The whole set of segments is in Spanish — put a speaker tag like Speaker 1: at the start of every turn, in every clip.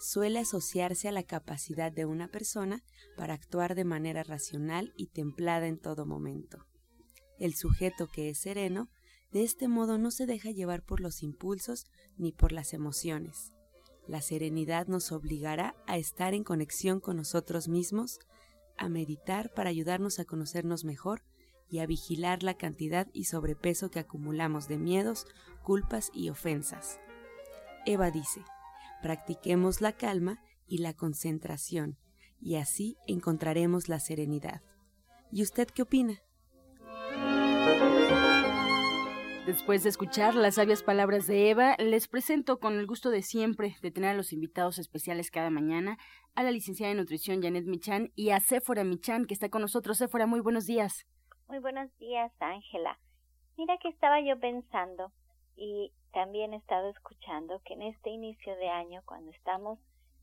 Speaker 1: suele asociarse a la capacidad de una persona para actuar de manera racional y templada en todo momento. El sujeto que es sereno, de este modo no se deja llevar por los impulsos ni por las emociones. La serenidad nos obligará a estar en conexión con nosotros mismos, a meditar para ayudarnos a conocernos mejor y a vigilar la cantidad y sobrepeso que acumulamos de miedos, culpas y ofensas. Eva dice, practiquemos la calma y la concentración, y así encontraremos la serenidad. ¿Y usted qué opina?
Speaker 2: Después de escuchar las sabias palabras de Eva, les presento con el gusto de siempre de tener a los invitados especiales cada mañana a la licenciada en nutrición Janet Michan y a Séfora Michan que está con nosotros. Séfora, muy buenos días.
Speaker 3: Muy buenos días, Ángela. Mira que estaba yo pensando y también he estado escuchando que en este inicio de año, cuando estamos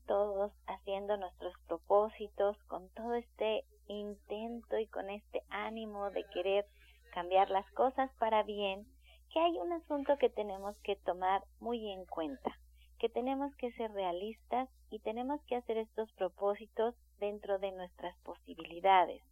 Speaker 3: todos haciendo nuestros propósitos, con todo este intento y con este ánimo de querer cambiar las cosas para bien, que hay un asunto que tenemos que tomar muy en cuenta, que tenemos que ser realistas y tenemos que hacer estos propósitos dentro de nuestras posibilidades,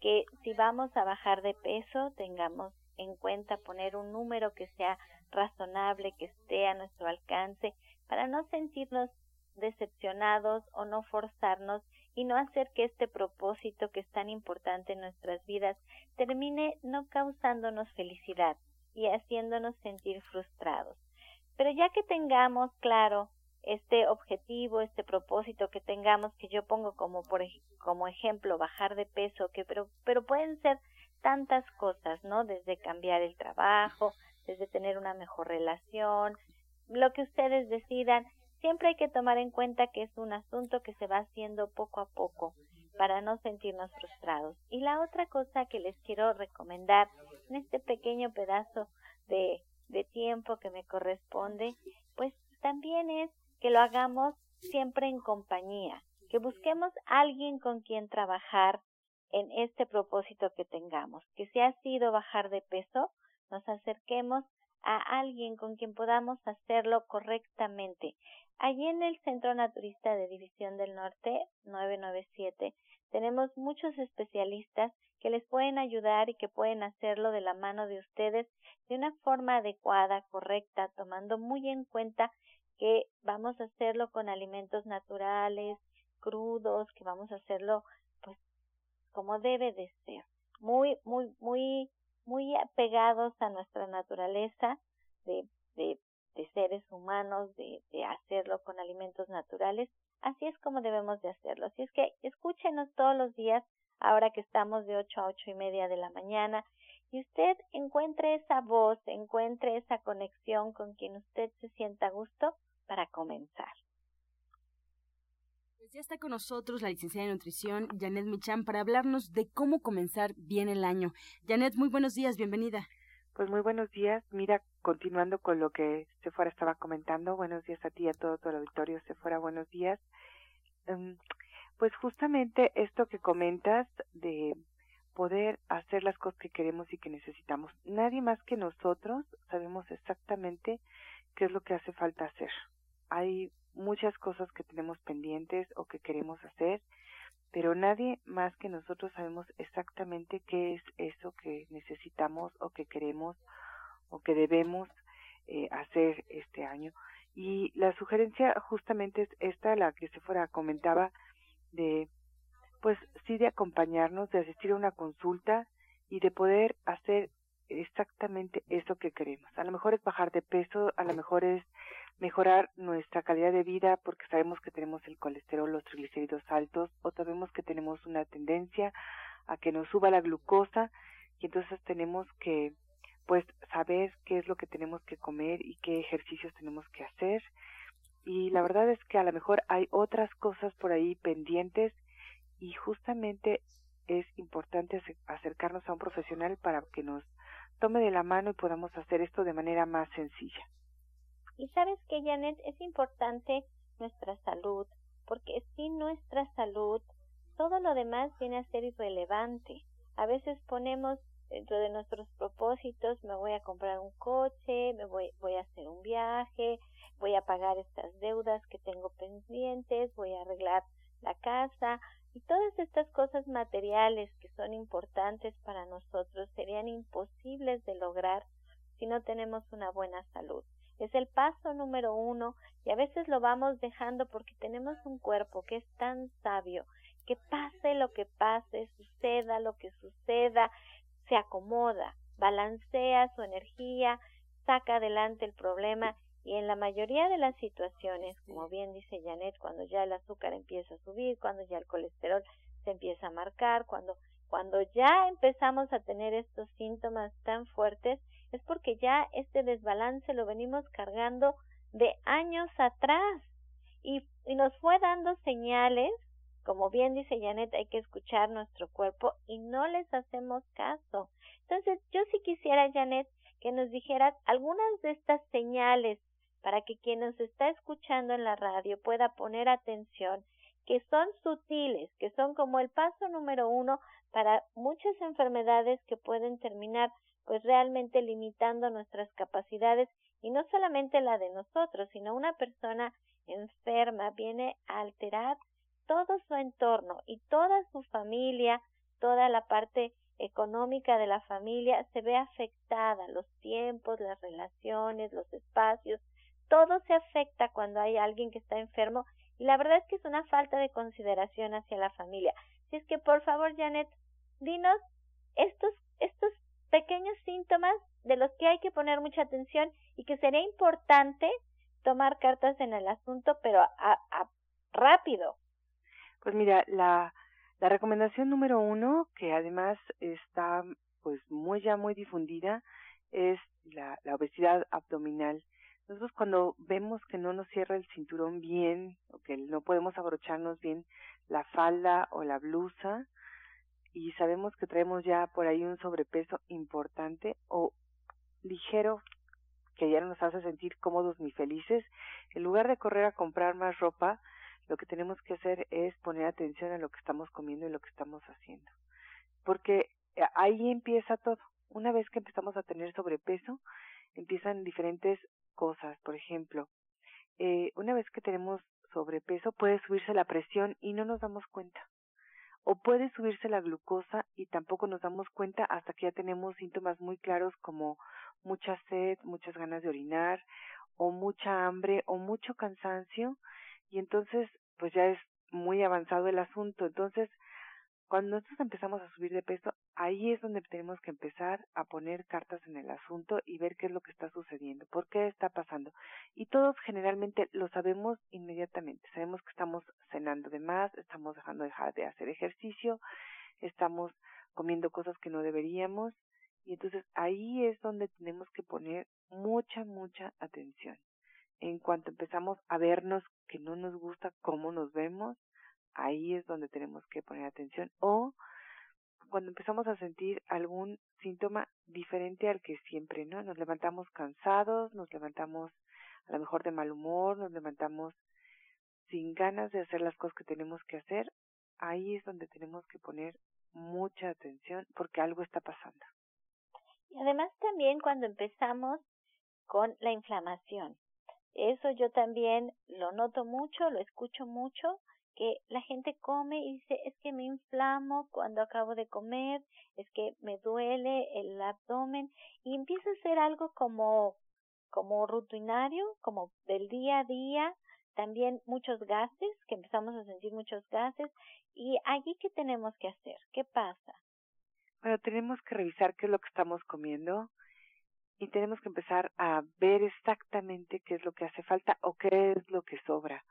Speaker 3: que si vamos a bajar de peso tengamos en cuenta poner un número que sea razonable, que esté a nuestro alcance, para no sentirnos decepcionados o no forzarnos y no hacer que este propósito que es tan importante en nuestras vidas termine no causándonos felicidad, y haciéndonos sentir frustrados. Pero ya que tengamos claro este objetivo, este propósito que tengamos, que yo pongo como, por, como ejemplo bajar de peso, que pero, pero pueden ser tantas cosas, ¿no? Desde cambiar el trabajo, desde tener una mejor relación, lo que ustedes decidan, siempre hay que tomar en cuenta que es un asunto que se va haciendo poco a poco para no sentirnos frustrados. Y la otra cosa que les quiero recomendar en este pequeño pedazo de, tiempo que me corresponde, pues también es que lo hagamos siempre en compañía, que busquemos alguien con quien trabajar en este propósito que tengamos, que si ha sido bajar de peso, nos acerquemos a alguien con quien podamos hacerlo correctamente. Allí en el Centro Naturista de División del Norte 997 tenemos muchos especialistas que les pueden ayudar y que pueden hacerlo de la mano de ustedes de una forma adecuada, correcta, tomando muy en cuenta que vamos a hacerlo con alimentos naturales, crudos, que vamos a hacerlo pues como debe de ser, muy, muy, muy, muy apegados a nuestra naturaleza de, de, de seres humanos, de, hacerlo con alimentos naturales, así es como debemos de hacerlo. Así es que escúchenos todos los días ahora que estamos de 8 a ocho y media de la mañana, y usted encuentre esa voz, encuentre esa conexión con quien usted se sienta a gusto para comenzar.
Speaker 2: Pues ya está con nosotros la licenciada de nutrición, Janet Michan, para hablarnos de cómo comenzar bien el año. Janet, muy buenos días, bienvenida.
Speaker 4: Pues muy buenos días. Mira, continuando con lo que Sephora estaba comentando, buenos días a ti y a todo tu auditorio, Sephora, buenos días. Um, pues justamente esto que comentas de poder hacer las cosas que queremos y que necesitamos. Nadie más que nosotros sabemos exactamente qué es lo que hace falta hacer. Hay muchas cosas que tenemos pendientes o que queremos hacer, pero nadie más que nosotros sabemos exactamente qué es eso que necesitamos o que queremos o que debemos eh, hacer este año. Y la sugerencia justamente es esta, la que se fuera comentaba, de pues sí de acompañarnos, de asistir a una consulta y de poder hacer exactamente eso que queremos. A lo mejor es bajar de peso, a lo mejor es mejorar nuestra calidad de vida porque sabemos que tenemos el colesterol, los triglicéridos altos o sabemos que tenemos una tendencia a que nos suba la glucosa y entonces tenemos que pues saber qué es lo que tenemos que comer y qué ejercicios tenemos que hacer y la verdad es que a lo mejor hay otras cosas por ahí pendientes y justamente es importante acercarnos a un profesional para que nos tome de la mano y podamos hacer esto de manera más sencilla.
Speaker 3: Y sabes que, Janet, es importante nuestra salud, porque sin nuestra salud, todo lo demás viene a ser irrelevante. A veces ponemos dentro de nuestros propósitos, me voy a comprar un coche, me voy, voy a hacer un viaje, voy a pagar estas deudas que tengo pendientes, voy a arreglar la casa y todas estas cosas materiales que son importantes para nosotros serían imposibles de lograr si no tenemos una buena salud. Es el paso número uno y a veces lo vamos dejando porque tenemos un cuerpo que es tan sabio que pase lo que pase, suceda lo que suceda, se acomoda, balancea su energía, saca adelante el problema y en la mayoría de las situaciones, como bien dice Janet, cuando ya el azúcar empieza a subir, cuando ya el colesterol se empieza a marcar, cuando, cuando ya empezamos a tener estos síntomas tan fuertes, es porque ya este desbalance lo venimos cargando de años atrás y, y nos fue dando señales, como bien dice Janet, hay que escuchar nuestro cuerpo y no les hacemos caso. Entonces, yo sí quisiera, Janet, que nos dijeras algunas de estas señales para que quien nos está escuchando en la radio pueda poner atención, que son sutiles, que son como el paso número uno para muchas enfermedades que pueden terminar pues realmente limitando nuestras capacidades y no solamente la de nosotros, sino una persona enferma viene a alterar todo su entorno y toda su familia, toda la parte económica de la familia se ve afectada, los tiempos, las relaciones, los espacios, todo se afecta cuando hay alguien que está enfermo y la verdad es que es una falta de consideración hacia la familia. Si es que por favor, Janet, dinos estos, estos pequeños síntomas de los que hay que poner mucha atención y que sería importante tomar cartas en el asunto, pero a, rápido.
Speaker 4: Pues mira, la, la recomendación número uno, que además está pues muy ya muy difundida, es la, la obesidad abdominal. Nosotros cuando vemos que no nos cierra el cinturón bien o que no podemos abrocharnos bien la falda o la blusa y sabemos que traemos ya por ahí un sobrepeso importante o ligero que ya no nos hace sentir cómodos ni felices, en lugar de correr a comprar más ropa, lo que tenemos que hacer es poner atención a lo que estamos comiendo y lo que estamos haciendo. Porque eh, ahí empieza todo. Una vez que empezamos a tener sobrepeso, empiezan diferentes cosas. Por ejemplo, eh, una vez que tenemos sobrepeso puede subirse la presión y no nos damos cuenta. O puede subirse la glucosa y tampoco nos damos cuenta hasta que ya tenemos síntomas muy claros como mucha sed, muchas ganas de orinar, o mucha hambre, o mucho cansancio, y entonces pues ya es muy avanzado el asunto. Entonces, cuando nosotros empezamos a subir de peso, ahí es donde tenemos que empezar a poner cartas en el asunto y ver qué es lo que está sucediendo, por qué está pasando. Y todos generalmente lo sabemos inmediatamente. Sabemos que estamos cenando de más, estamos dejando dejar de hacer ejercicio, estamos comiendo cosas que no deberíamos. Y entonces ahí es donde tenemos que poner mucha, mucha atención. En cuanto empezamos a vernos que no nos gusta cómo nos vemos, ahí es donde tenemos que poner atención. O cuando empezamos a sentir algún síntoma diferente al que siempre, ¿no? Nos levantamos cansados, nos levantamos a lo mejor de mal humor, nos levantamos sin ganas de hacer las cosas que tenemos que hacer, ahí es donde tenemos que poner mucha atención porque algo está pasando.
Speaker 3: Y además también cuando empezamos con la inflamación. Eso yo también lo noto mucho, lo escucho mucho que la gente come y dice es que me inflamo cuando acabo de comer, es que me duele el abdomen y empieza a ser algo como como rutinario, como del día a día, también muchos gases, que empezamos a sentir muchos gases. ¿Y allí qué tenemos que hacer? ¿Qué pasa?
Speaker 4: Bueno, tenemos que revisar qué es lo que estamos comiendo y tenemos que empezar a ver exactamente qué es lo que hace falta o qué es lo que sobra.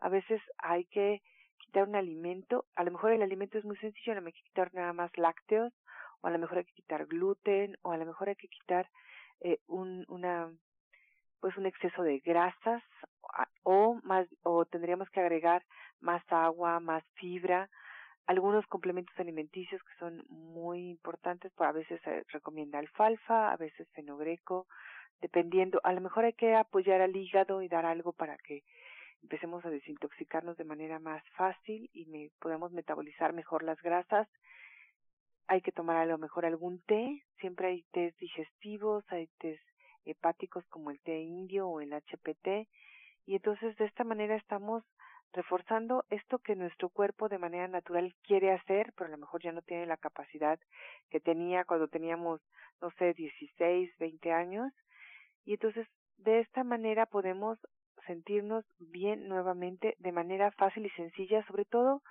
Speaker 4: A veces hay que quitar un alimento, a lo mejor el alimento es muy sencillo, a lo mejor hay que quitar nada más lácteos, o a lo mejor hay que quitar gluten, o a lo mejor hay que quitar eh, un, una, pues un exceso de grasas, o más, o tendríamos que agregar más agua, más fibra, algunos complementos alimenticios que son muy importantes, pues a veces se recomienda alfalfa, a veces fenogreco, dependiendo, a lo mejor hay que apoyar al hígado y dar algo para que empecemos a desintoxicarnos de manera más fácil y me, podemos metabolizar mejor las grasas. Hay que tomar a lo mejor algún té, siempre hay tés digestivos, hay tés hepáticos como el té indio o el HPT y entonces de esta manera estamos reforzando esto que nuestro cuerpo de manera natural quiere hacer, pero a lo mejor ya no tiene la capacidad que tenía cuando teníamos, no sé, 16, 20 años. Y entonces, de esta manera podemos sentirnos bien nuevamente de manera fácil y sencilla, sobre todo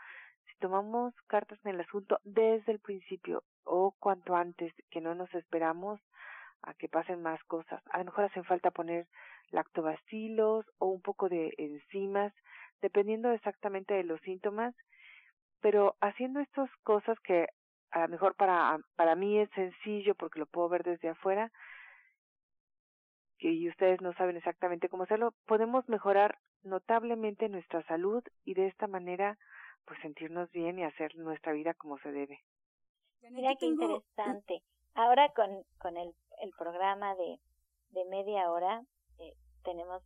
Speaker 4: si tomamos cartas en el asunto desde el principio o cuanto antes, que no nos esperamos a que pasen más cosas. A lo mejor hacen falta poner lactobacilos o un poco de enzimas dependiendo exactamente de los síntomas, pero haciendo estas cosas que a lo mejor para, para mí es sencillo porque lo puedo ver desde afuera, y ustedes no saben exactamente cómo hacerlo, podemos mejorar notablemente nuestra salud y de esta manera pues sentirnos bien y hacer nuestra vida como se debe.
Speaker 3: Mira qué interesante. Ahora con, con el, el programa de, de media hora, tenemos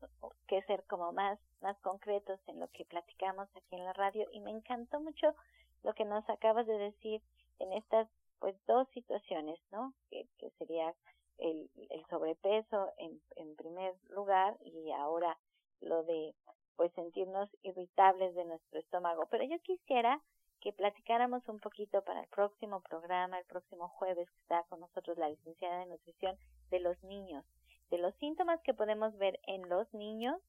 Speaker 3: que ser como más, más concretos en lo que platicamos aquí en la radio y me encantó mucho lo que nos acabas de decir en estas pues dos situaciones, ¿no? Que, que sería el, el sobrepeso en, en primer lugar y ahora lo de pues sentirnos irritables de nuestro estómago. Pero yo quisiera que platicáramos un poquito para el próximo programa, el próximo jueves que está con nosotros la licenciada de nutrición de los niños de los síntomas que podemos ver en los niños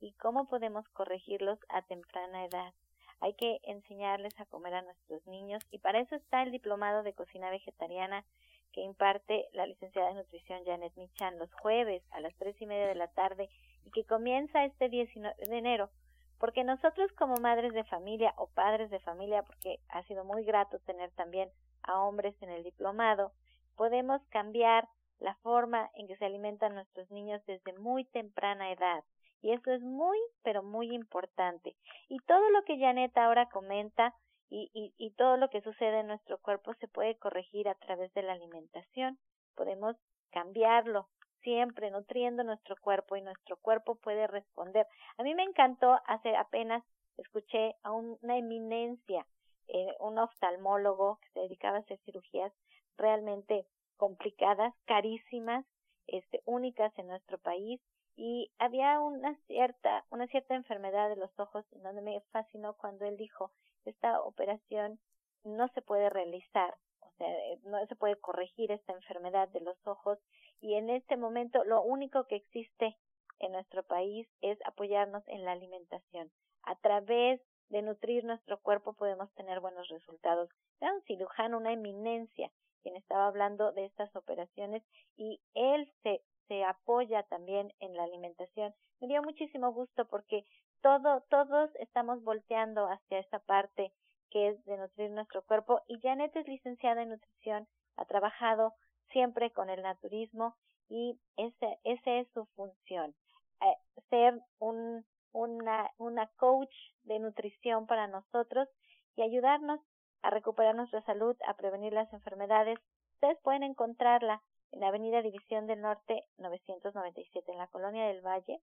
Speaker 3: y cómo podemos corregirlos a temprana edad. Hay que enseñarles a comer a nuestros niños y para eso está el diplomado de cocina vegetariana que imparte la licenciada de nutrición Janet Michan los jueves a las tres y media de la tarde y que comienza este 19 de enero. Porque nosotros como madres de familia o padres de familia, porque ha sido muy grato tener también a hombres en el diplomado, podemos cambiar la forma en que se alimentan nuestros niños desde muy temprana edad. Y eso es muy, pero muy importante. Y todo lo que Janet ahora comenta y, y, todo lo que sucede en nuestro cuerpo se puede corregir a través de la alimentación. Podemos cambiarlo siempre nutriendo nuestro cuerpo y nuestro cuerpo puede responder. A mí me encantó hace apenas escuché a una eminencia, eh, un oftalmólogo que se dedicaba a hacer cirugías realmente complicadas, carísimas, este, únicas en nuestro país y había una cierta, una cierta enfermedad de los ojos en donde me fascinó cuando él dijo esta operación no se puede realizar, o sea, eh, no se puede corregir esta enfermedad de los ojos y en este momento lo único que existe en nuestro país es apoyarnos en la alimentación. A través de nutrir nuestro cuerpo podemos tener buenos resultados. Era un cirujano, una eminencia, quien estaba hablando de estas operaciones y él se, se apoya también en la alimentación. Me dio muchísimo gusto porque todo, todos estamos volteando hacia esta parte que es de nutrir nuestro cuerpo y Janet es licenciada en nutrición, ha trabajado siempre con el naturismo y ese, esa es su función, eh, ser un, una, una coach de nutrición para nosotros y ayudarnos a recuperar nuestra salud, a prevenir las enfermedades. Ustedes pueden encontrarla en la Avenida División del Norte 997 en la Colonia del Valle,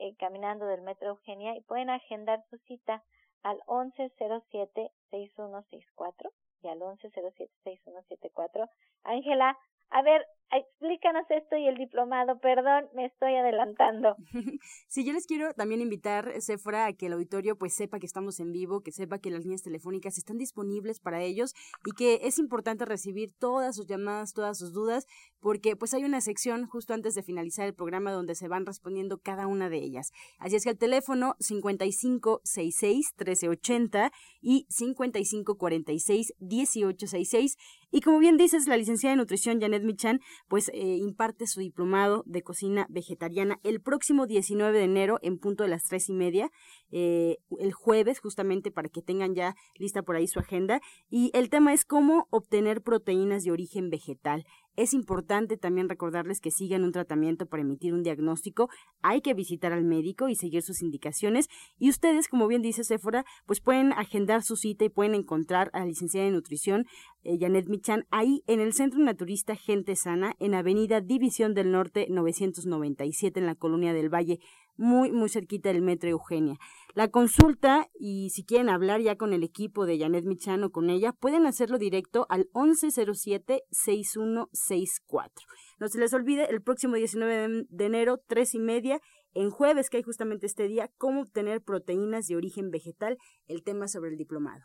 Speaker 3: eh, caminando del Metro Eugenia y pueden agendar su cita al 1107-6164 y al 1107-6174. Ángela, A ver, explícanos esto y el diplomado, perdón, me estoy adelantando.
Speaker 2: sí, yo les quiero también invitar, Sephora, a que el auditorio pues sepa que estamos en vivo, que sepa que las líneas telefónicas están disponibles para ellos y que es importante recibir todas sus llamadas, todas sus dudas, porque pues hay una sección justo antes de finalizar el programa donde se van respondiendo cada una de ellas. Así es que el teléfono 5566-1380 y 5546-1866 y como bien dices, la licenciada de nutrición Janet Michan pues eh, imparte su diplomado de cocina vegetariana el próximo 19 de enero en punto de las tres y media, eh, el jueves justamente para que tengan ya lista por ahí su agenda. Y el tema es cómo obtener proteínas de origen vegetal. Es importante también recordarles que sigan un tratamiento para emitir un diagnóstico. Hay que visitar al médico y seguir sus indicaciones. Y ustedes, como bien dice Sephora, pues pueden agendar su cita y pueden encontrar a la licenciada de nutrición, eh, Janet Michan, ahí en el Centro Naturista Gente Sana, en Avenida División del Norte 997, en la Colonia del Valle muy, muy cerquita del Metro Eugenia. La consulta y si quieren hablar ya con el equipo de Janet Michano con ella, pueden hacerlo directo al 1107-6164. No se les olvide, el próximo 19 de enero, tres y media, en jueves, que hay justamente este día, cómo obtener proteínas de origen vegetal, el tema sobre el diplomado.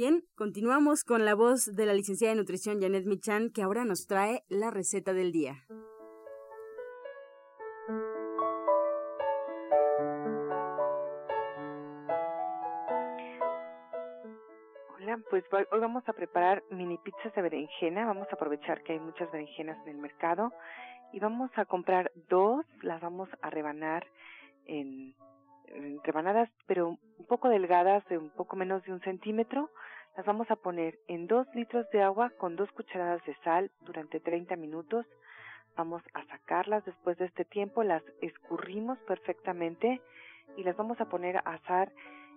Speaker 2: Bien, continuamos con la voz de la licenciada de nutrición Janet Michan, que ahora nos trae la receta del día.
Speaker 4: Hola, pues hoy vamos a preparar mini pizzas de berenjena. Vamos a aprovechar que hay muchas berenjenas en el mercado y vamos a comprar dos, las vamos a rebanar en rebanadas, pero un poco delgadas, de un poco menos de un centímetro. Las vamos a poner en dos litros de agua con dos cucharadas de sal durante 30 minutos. Vamos a sacarlas después de este tiempo, las escurrimos perfectamente y las vamos a poner a asar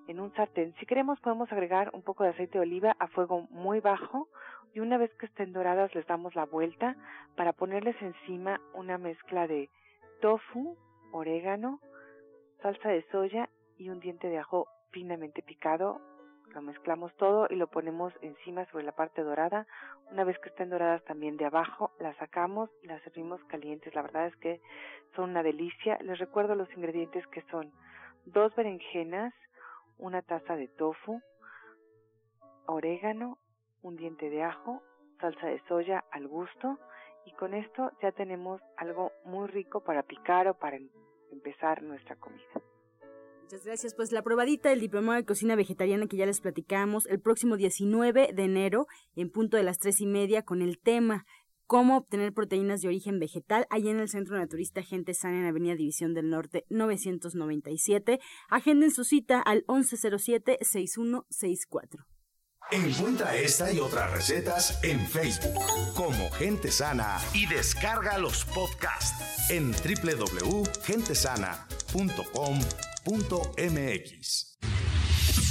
Speaker 4: en un sartén. Si queremos podemos agregar un poco de aceite de oliva a fuego muy bajo y una vez que estén doradas les damos la vuelta para ponerles encima una mezcla de tofu, orégano, salsa de soya y un diente de ajo finamente picado. Lo mezclamos todo y lo ponemos encima sobre la parte dorada. Una vez que estén doradas también de abajo, las sacamos y las servimos calientes. La verdad es que son una delicia. Les recuerdo los ingredientes que son dos berenjenas, una taza de tofu, orégano, un diente de ajo, salsa de soya al gusto y con esto ya tenemos algo muy rico para picar o para empezar nuestra comida.
Speaker 2: Muchas gracias. Pues la probadita del diplomado de cocina vegetariana que ya les platicamos el próximo 19 de enero en punto de las tres y media con el tema cómo obtener proteínas de origen vegetal allí en el Centro Naturista Gente Sana en Avenida División del Norte 997. Agenden su cita al 1107-6164.
Speaker 5: Encuentra esta y otras recetas en Facebook como Gente Sana y descarga los podcasts en www.gentesana.com.mx.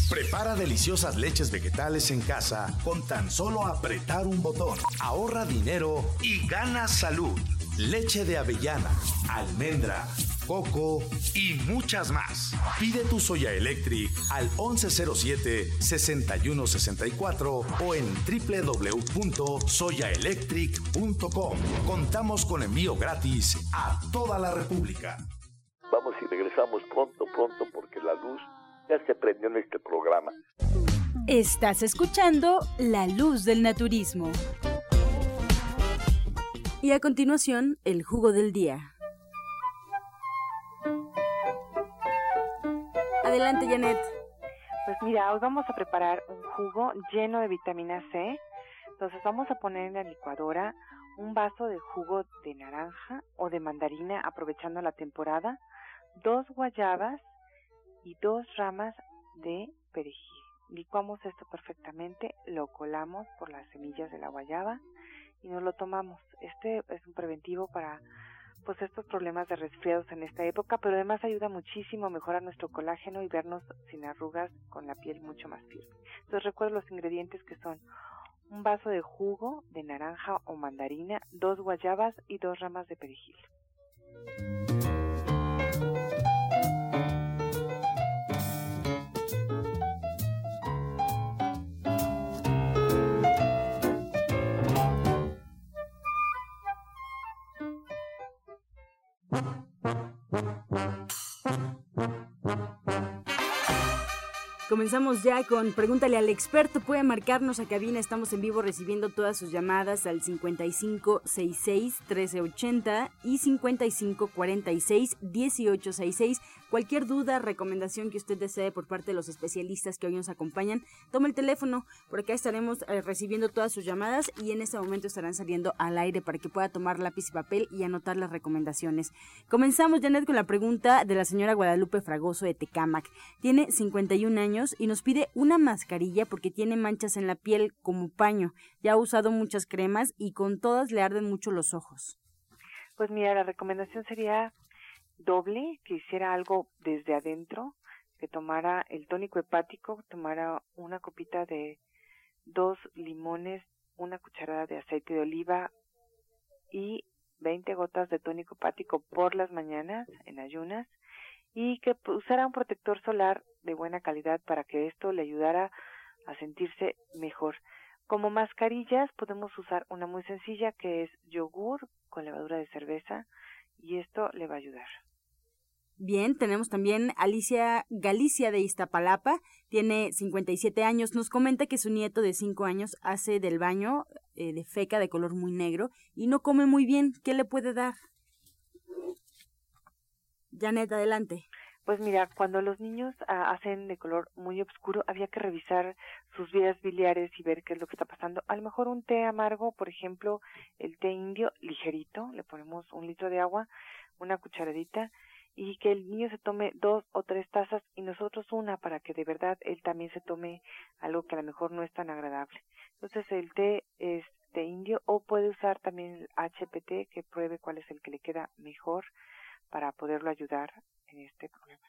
Speaker 5: Prepara deliciosas leches vegetales en casa con tan solo apretar un botón. Ahorra dinero y gana salud. Leche de avellana, almendra, coco y muchas más. Pide tu Soya Electric al 1107-6164 o en www.soyaelectric.com. Contamos con envío gratis a toda la República.
Speaker 6: Vamos y regresamos pronto, pronto, porque la luz ya se prendió en este programa.
Speaker 2: Estás escuchando La Luz del Naturismo. Y a continuación, el jugo del día. Adelante, Janet.
Speaker 4: Pues mira, hoy vamos a preparar un jugo lleno de vitamina C. Entonces vamos a poner en la licuadora un vaso de jugo de naranja o de mandarina aprovechando la temporada, dos guayabas y dos ramas de perejil. Licuamos esto perfectamente, lo colamos por las semillas de la guayaba y nos lo tomamos. Este es un preventivo para pues estos problemas de resfriados en esta época, pero además ayuda muchísimo a mejorar nuestro colágeno y vernos sin arrugas con la piel mucho más firme. Entonces recuerdo los ingredientes que son un vaso de jugo de naranja o mandarina, dos guayabas y dos ramas de perejil.
Speaker 2: Comenzamos ya con Pregúntale al experto. Puede marcarnos a cabina. Estamos en vivo recibiendo todas sus llamadas al 5566-1380 y 5546-1866. Cualquier duda, recomendación que usted desee por parte de los especialistas que hoy nos acompañan, tome el teléfono. Por acá estaremos eh, recibiendo todas sus llamadas y en este momento estarán saliendo al aire para que pueda tomar lápiz y papel y anotar las recomendaciones. Comenzamos, Janet, con la pregunta de la señora Guadalupe Fragoso de Tecámac. Tiene 51 años y nos pide una mascarilla porque tiene manchas en la piel como paño. Ya ha usado muchas cremas y con todas le arden mucho los ojos.
Speaker 4: Pues mira, la recomendación sería doble, que hiciera algo desde adentro, que tomara el tónico hepático, tomara una copita de dos limones, una cucharada de aceite de oliva y 20 gotas de tónico hepático por las mañanas en ayunas y que usara un protector solar de buena calidad para que esto le ayudara a sentirse mejor. Como mascarillas podemos usar una muy sencilla que es yogur con levadura de cerveza y esto le va a ayudar.
Speaker 2: Bien, tenemos también Alicia Galicia de Iztapalapa, tiene 57 años, nos comenta que su nieto de 5 años hace del baño eh, de feca de color muy negro y no come muy bien. ¿Qué le puede dar? Janet, adelante.
Speaker 4: Pues mira, cuando los niños ah, hacen de color muy oscuro, había que revisar sus vías biliares y ver qué es lo que está pasando. A lo mejor un té amargo, por ejemplo, el té indio ligerito, le ponemos un litro de agua, una cucharadita, y que el niño se tome dos o tres tazas y nosotros una para que de verdad él también se tome algo que a lo mejor no es tan agradable. Entonces el té es té indio o puede usar también el HPT que pruebe cuál es el que le queda mejor para poderlo ayudar en este problema.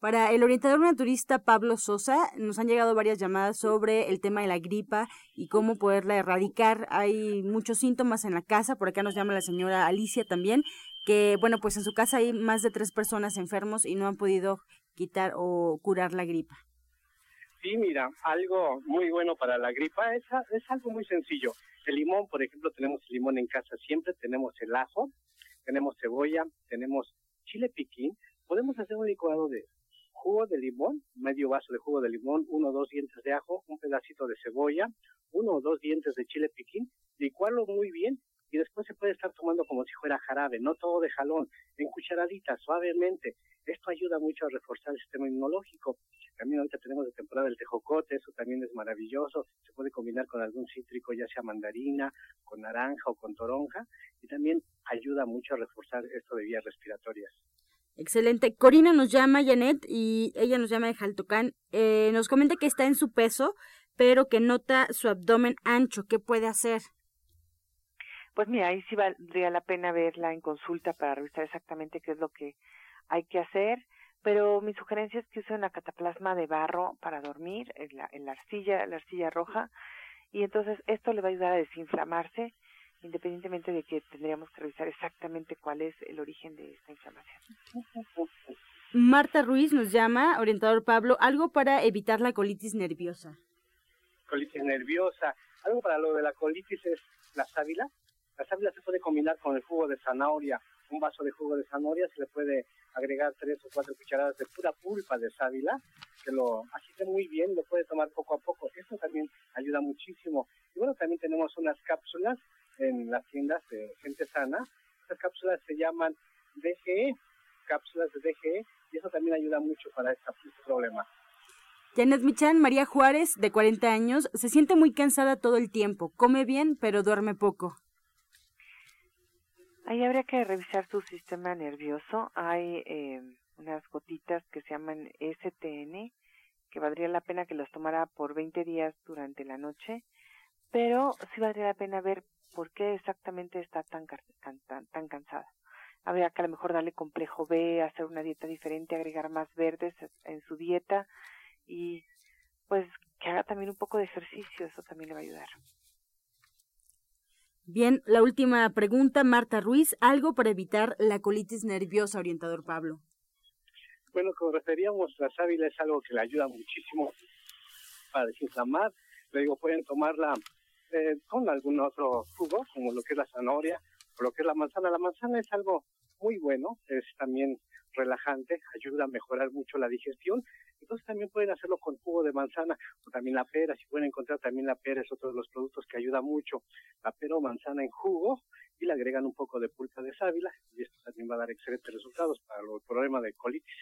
Speaker 2: Para el orientador naturista Pablo Sosa, nos han llegado varias llamadas sobre el tema de la gripa y cómo poderla erradicar. Hay muchos síntomas en la casa, por acá nos llama la señora Alicia también, que bueno, pues en su casa hay más de tres personas enfermos y no han podido quitar o curar la gripa.
Speaker 7: Sí, mira, algo muy bueno para la gripa es, es algo muy sencillo. El limón, por ejemplo, tenemos limón en casa siempre, tenemos el ajo, tenemos cebolla, tenemos chile piquín, podemos hacer un licuado de jugo de limón, medio vaso de jugo de limón, uno o dos dientes de ajo, un pedacito de cebolla, uno o dos dientes de chile piquín, licuarlo muy bien y después se puede estar tomando como si fuera jarabe, no todo de jalón, en cucharaditas, suavemente. Esto ayuda mucho a reforzar el sistema inmunológico. También ahorita tenemos de temporada el tejocote, eso también es maravilloso. Se puede combinar con algún cítrico, ya sea mandarina, con naranja o con toronja, y también ayuda mucho a reforzar esto de vías respiratorias.
Speaker 2: Excelente. Corina nos llama, Janet, y ella nos llama de Jaltocán. Eh, nos comenta que está en su peso, pero que nota su abdomen ancho. ¿Qué puede hacer?
Speaker 4: Pues mira, ahí sí valdría la pena verla en consulta para revisar exactamente qué es lo que hay que hacer. Pero mi sugerencia es que use una cataplasma de barro para dormir, la, en la arcilla, la arcilla roja, y entonces esto le va a ayudar a desinflamarse independientemente de que tendríamos que revisar exactamente cuál es el origen de esta inflamación.
Speaker 2: Marta Ruiz nos llama, orientador Pablo, algo para evitar la colitis nerviosa.
Speaker 7: Colitis nerviosa, algo para lo de la colitis es la sábila. La sábila se puede combinar con el jugo de zanahoria, un vaso de jugo de zanahoria, se le puede agregar tres o cuatro cucharadas de pura pulpa de sábila, que lo agite muy bien, lo puede tomar poco a poco. Eso también ayuda muchísimo. Y bueno, también tenemos unas cápsulas en las tiendas de gente sana. Estas cápsulas se llaman DGE, cápsulas de DGE, y eso también ayuda mucho para este problema.
Speaker 2: Janet Michan, María Juárez, de 40 años, se siente muy cansada todo el tiempo, come bien, pero duerme poco.
Speaker 4: Ahí habría que revisar su sistema nervioso. Hay eh, unas gotitas que se llaman STN, que valdría la pena que las tomara por 20 días durante la noche pero sí valdría la pena ver por qué exactamente está tan, tan, tan cansada. Habría que a lo mejor darle complejo B, hacer una dieta diferente, agregar más verdes en su dieta y pues que haga también un poco de ejercicio, eso también le va a ayudar.
Speaker 2: Bien, la última pregunta, Marta Ruiz, ¿algo para evitar la colitis nerviosa, orientador Pablo?
Speaker 7: Bueno, como referíamos, la sábila es algo que le ayuda muchísimo para desinflamar. Le digo, pueden tomarla eh, con algún otro jugo, como lo que es la zanahoria o lo que es la manzana. La manzana es algo muy bueno, es también relajante, ayuda a mejorar mucho la digestión. Entonces también pueden hacerlo con jugo de manzana o también la pera. Si pueden encontrar también la pera es otro de los productos que ayuda mucho. La pera o manzana en jugo y le agregan un poco de pulpa de sábila y esto también va a dar excelentes resultados para el problema de colitis.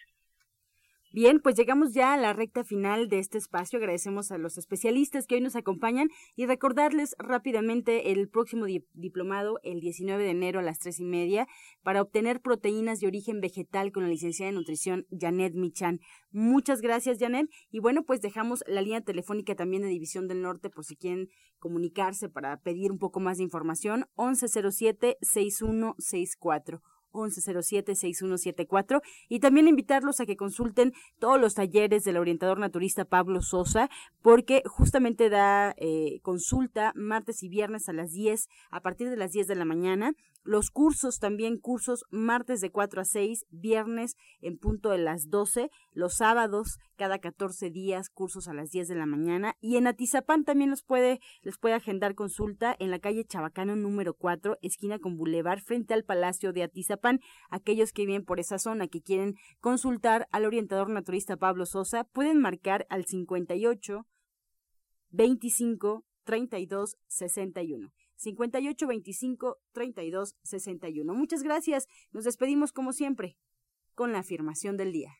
Speaker 2: Bien, pues llegamos ya a la recta final de este espacio. Agradecemos a los especialistas que hoy nos acompañan y recordarles rápidamente el próximo diplomado, el 19 de enero a las tres y media, para obtener proteínas de origen vegetal con la licenciada de nutrición Janet Michan. Muchas gracias, Janet. Y bueno, pues dejamos la línea telefónica también de División del Norte por si quieren comunicarse para pedir un poco más de información. 1107-6164. 1107-6174 y también invitarlos a que consulten todos los talleres del orientador naturista Pablo Sosa porque justamente da eh, consulta martes y viernes a las 10 a partir de las 10 de la mañana. Los cursos también cursos martes de 4 a 6 viernes en punto de las 12 los sábados cada 14 días cursos a las 10 de la mañana y en Atizapán también los puede les puede agendar consulta en la calle Chabacano número 4 esquina con Boulevard frente al Palacio de Atizapán aquellos que viven por esa zona que quieren consultar al orientador naturista Pablo Sosa, pueden marcar al 58 25 32 61. 58 25 32 61. Muchas gracias. Nos despedimos como siempre con la afirmación del día.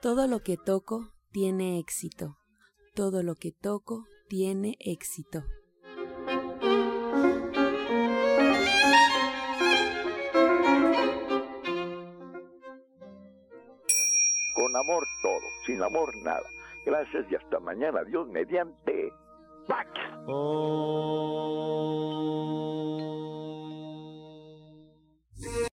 Speaker 1: Todo lo que toco tiene éxito todo lo que toco tiene éxito.
Speaker 6: Con amor todo, sin amor nada. Gracias y hasta mañana. Dios mediante. back. Oh.